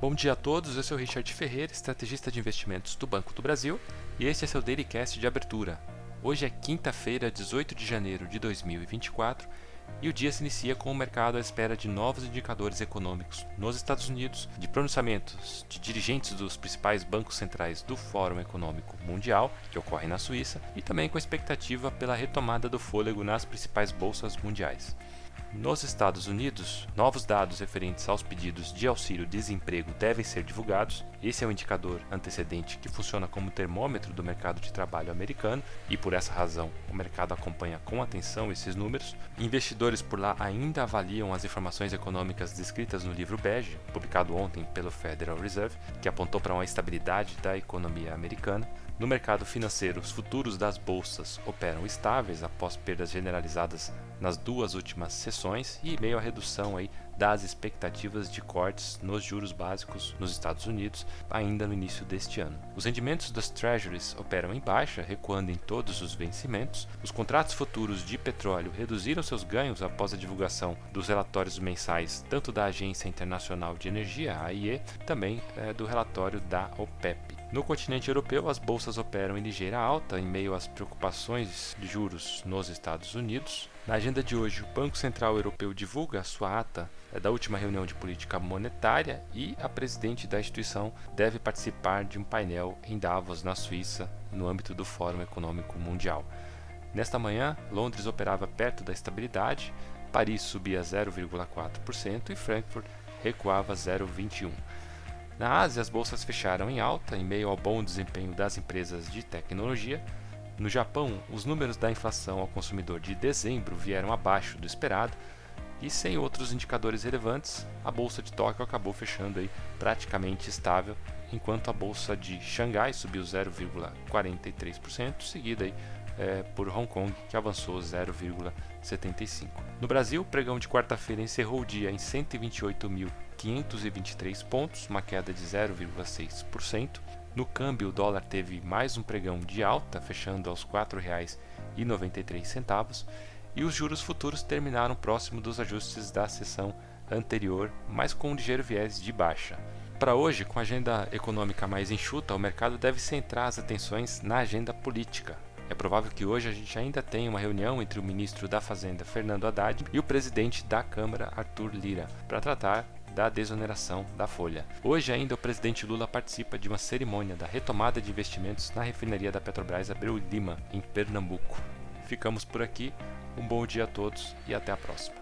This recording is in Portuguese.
Bom dia a todos, eu sou Richard Ferreira, estrategista de investimentos do Banco do Brasil, e este é seu Dailycast de abertura. Hoje é quinta-feira, 18 de janeiro de 2024, e o dia se inicia com o mercado à espera de novos indicadores econômicos nos Estados Unidos, de pronunciamentos de dirigentes dos principais bancos centrais do Fórum Econômico Mundial, que ocorre na Suíça, e também com expectativa pela retomada do fôlego nas principais bolsas mundiais. Nos Estados Unidos, novos dados referentes aos pedidos de auxílio-desemprego devem ser divulgados. Esse é um indicador antecedente que funciona como termômetro do mercado de trabalho americano e, por essa razão, o mercado acompanha com atenção esses números. Investidores por lá ainda avaliam as informações econômicas descritas no livro Bege, publicado ontem pelo Federal Reserve, que apontou para uma estabilidade da economia americana. No mercado financeiro, os futuros das bolsas operam estáveis após perdas generalizadas nas duas últimas sessões e meio à redução aí das expectativas de cortes nos juros básicos nos Estados Unidos ainda no início deste ano. Os rendimentos das treasuries operam em baixa, recuando em todos os vencimentos. Os contratos futuros de petróleo reduziram seus ganhos após a divulgação dos relatórios mensais tanto da Agência Internacional de Energia, AIE, também é, do relatório da OPEP. No continente europeu, as bolsas operam em ligeira alta em meio às preocupações de juros nos Estados Unidos. Na agenda de hoje, o Banco Central Europeu divulga a sua ata eh, da última reunião de política monetária e a presidente da instituição deve participar de um painel em Davos, na Suíça, no âmbito do Fórum Econômico Mundial. Nesta manhã, Londres operava perto da estabilidade, Paris subia 0,4% e Frankfurt recuava 0,21%. Na Ásia, as bolsas fecharam em alta em meio ao bom desempenho das empresas de tecnologia. No Japão, os números da inflação ao consumidor de dezembro vieram abaixo do esperado e sem outros indicadores relevantes, a bolsa de Tóquio acabou fechando aí praticamente estável, enquanto a bolsa de Xangai subiu 0,43%, seguida aí, é, por Hong Kong, que avançou 0,75%. No Brasil, o pregão de quarta-feira encerrou o dia em 128 mil 523 pontos, uma queda de 0,6%. No câmbio, o dólar teve mais um pregão de alta, fechando aos R$ 4,93, e os juros futuros terminaram próximo dos ajustes da sessão anterior, mas com um ligeiro viés de baixa. Para hoje, com a agenda econômica mais enxuta, o mercado deve centrar as atenções na agenda política. É provável que hoje a gente ainda tenha uma reunião entre o ministro da Fazenda, Fernando Haddad, e o presidente da Câmara, Arthur Lira, para tratar da desoneração da folha. Hoje ainda o presidente Lula participa de uma cerimônia da retomada de investimentos na refinaria da Petrobras Abreu Lima, em Pernambuco. Ficamos por aqui, um bom dia a todos e até a próxima.